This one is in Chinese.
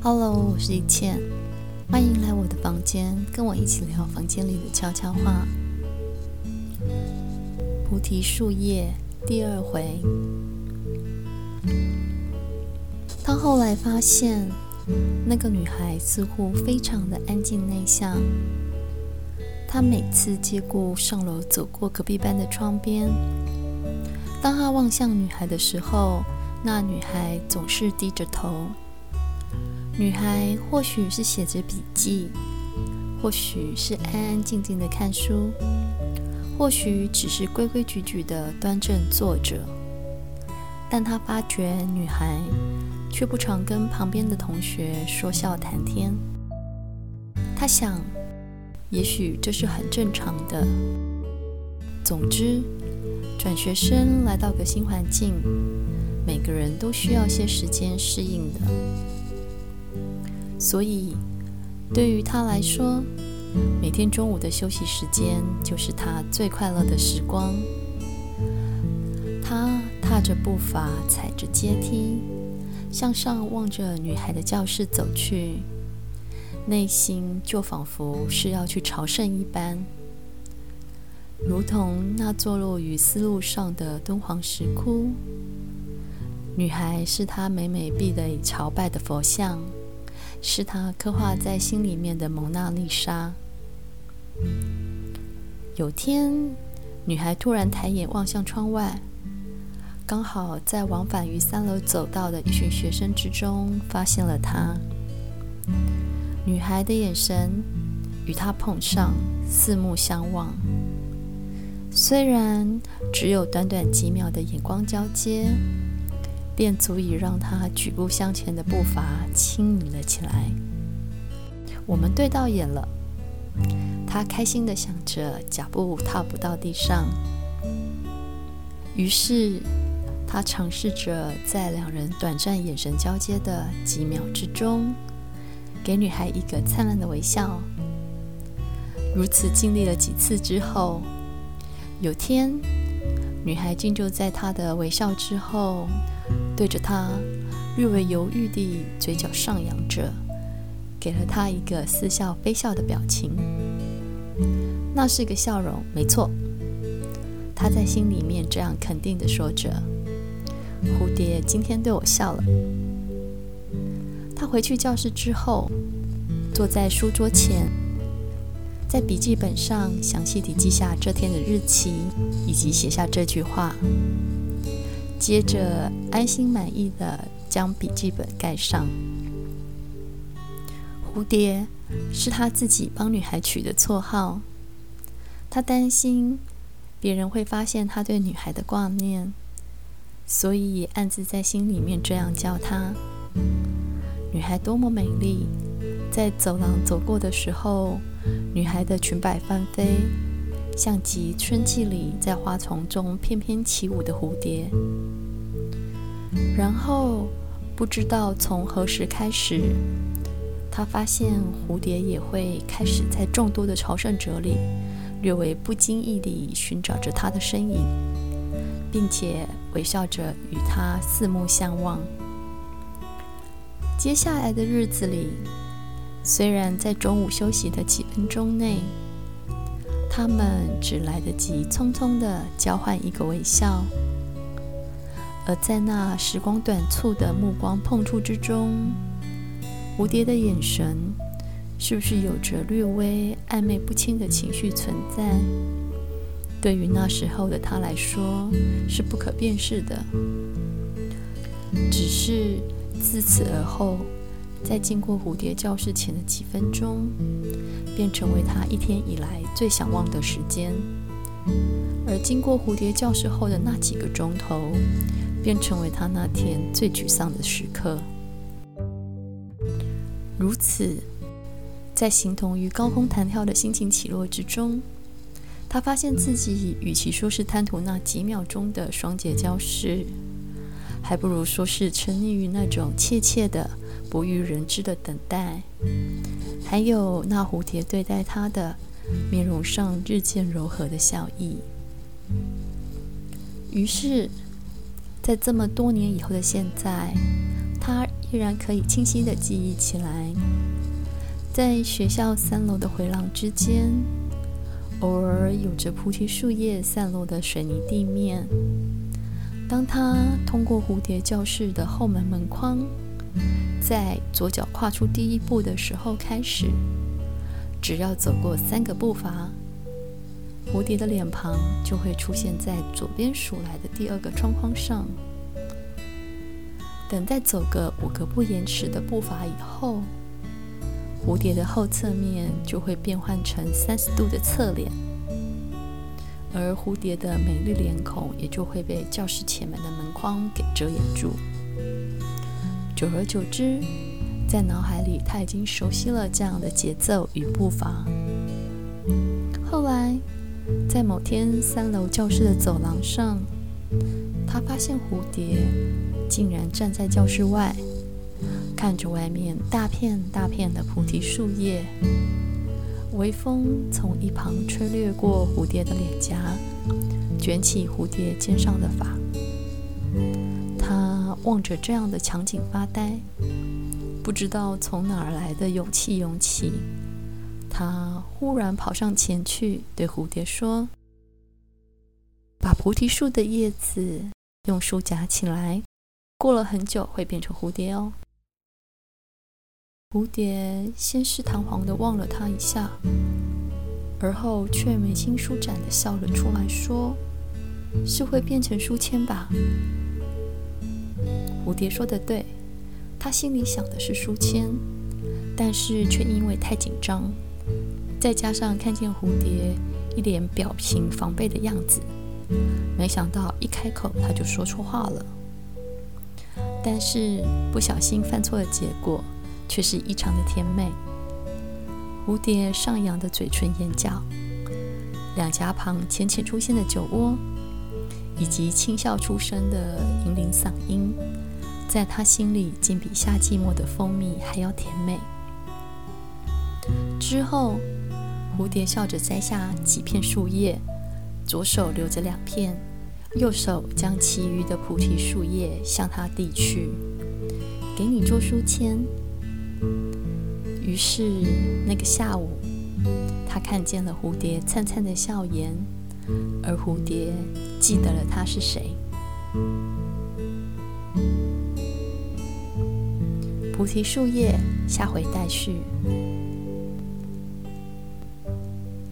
Hello，我是一倩，欢迎来我的房间，跟我一起聊房间里的悄悄话。菩提树叶第二回。他后来发现，那个女孩似乎非常的安静内向。他每次借故上楼走过隔壁班的窗边，当他望向女孩的时候，那女孩总是低着头。女孩或许是写着笔记，或许是安安静静的看书，或许只是规规矩矩的端正坐着。但他发觉女孩却不常跟旁边的同学说笑谈天。他想，也许这是很正常的。总之，转学生来到个新环境，每个人都需要些时间适应的。所以，对于他来说，每天中午的休息时间就是他最快乐的时光。他踏着步伐，踩着阶梯，向上望着女孩的教室走去。内心就仿佛是要去朝圣一般，如同那坐落于丝路上的敦煌石窟。女孩是他每每必得朝拜的佛像，是他刻画在心里面的蒙娜丽莎。有天，女孩突然抬眼望向窗外，刚好在往返于三楼走道的一群学生之中发现了他。女孩的眼神与他碰上，四目相望。虽然只有短短几秒的眼光交接，便足以让他举步向前的步伐轻盈了起来。我们对到眼了，他开心地想着，脚步踏不到地上。于是他尝试着在两人短暂眼神交接的几秒之中。给女孩一个灿烂的微笑。如此经历了几次之后，有天，女孩竟就在他的微笑之后，对着他略微犹豫地嘴角上扬着，给了他一个似笑非笑的表情。那是个笑容，没错。他在心里面这样肯定地说着：“蝴蝶今天对我笑了。”他回去教室之后，坐在书桌前，在笔记本上详细地记下这天的日期，以及写下这句话。接着，安心满意地将笔记本盖上。蝴蝶是他自己帮女孩取的绰号。他担心别人会发现他对女孩的挂念，所以暗自在心里面这样叫她。女孩多么美丽，在走廊走过的时候，女孩的裙摆翻飞，像极春季里在花丛中翩翩起舞的蝴蝶。然后，不知道从何时开始，她发现蝴蝶也会开始在众多的朝圣者里，略微不经意地寻找着她的身影，并且微笑着与她四目相望。接下来的日子里，虽然在中午休息的几分钟内，他们只来得及匆匆地交换一个微笑，而在那时光短促的目光碰触之中，蝴蝶的眼神是不是有着略微暧昧不清的情绪存在？对于那时候的他来说，是不可辨识的，只是。自此而后，在经过蝴蝶教室前的几分钟，便成为他一天以来最想忘的时间；而经过蝴蝶教室后的那几个钟头，便成为他那天最沮丧的时刻。如此，在形同于高空弹跳的心情起落之中，他发现自己与其说是贪图那几秒钟的双节教室。还不如说是沉溺于那种切切的、不欲人知的等待，还有那蝴蝶对待他的面容上日渐柔和的笑意。于是，在这么多年以后的现在，他依然可以清晰地记忆起来，在学校三楼的回廊之间，偶尔有着菩提树叶散落的水泥地面。当他通过蝴蝶教室的后门门框，在左脚跨出第一步的时候开始，只要走过三个步伐，蝴蝶的脸庞就会出现在左边数来的第二个窗框上。等再走个五个不延迟的步伐以后，蝴蝶的后侧面就会变换成三十度的侧脸，而蝴蝶的美丽脸孔也就会被教室前门的门框给遮掩住。久而久之，在脑海里他已经熟悉了这样的节奏与步伐。后来，在某天三楼教室的走廊上，他发现蝴蝶。竟然站在教室外，看着外面大片大片的菩提树叶，微风从一旁吹掠过蝴蝶的脸颊，卷起蝴蝶肩上的发。他望着这样的场景发呆，不知道从哪儿来的勇气涌起，他忽然跑上前去，对蝴蝶说：“把菩提树的叶子用书夹起来。”过了很久，会变成蝴蝶哦。蝴蝶先是堂皇地望了他一下，而后却眉清舒展地笑了出来，说：“是会变成书签吧？”蝴蝶说的对，他心里想的是书签，但是却因为太紧张，再加上看见蝴蝶一脸表情防备的样子，没想到一开口他就说错话了。但是不小心犯错的结果，却是异常的甜美。蝴蝶上扬的嘴唇、眼角，两颊旁浅浅出现的酒窝，以及轻笑出声的银铃嗓音，在他心里，竟比夏季末的蜂蜜还要甜美。之后，蝴蝶笑着摘下几片树叶，左手留着两片。右手将其余的菩提树叶向他递去，给你做书签。于是那个下午，他看见了蝴蝶灿灿的笑颜，而蝴蝶记得了他是谁。菩提树叶，下回待续。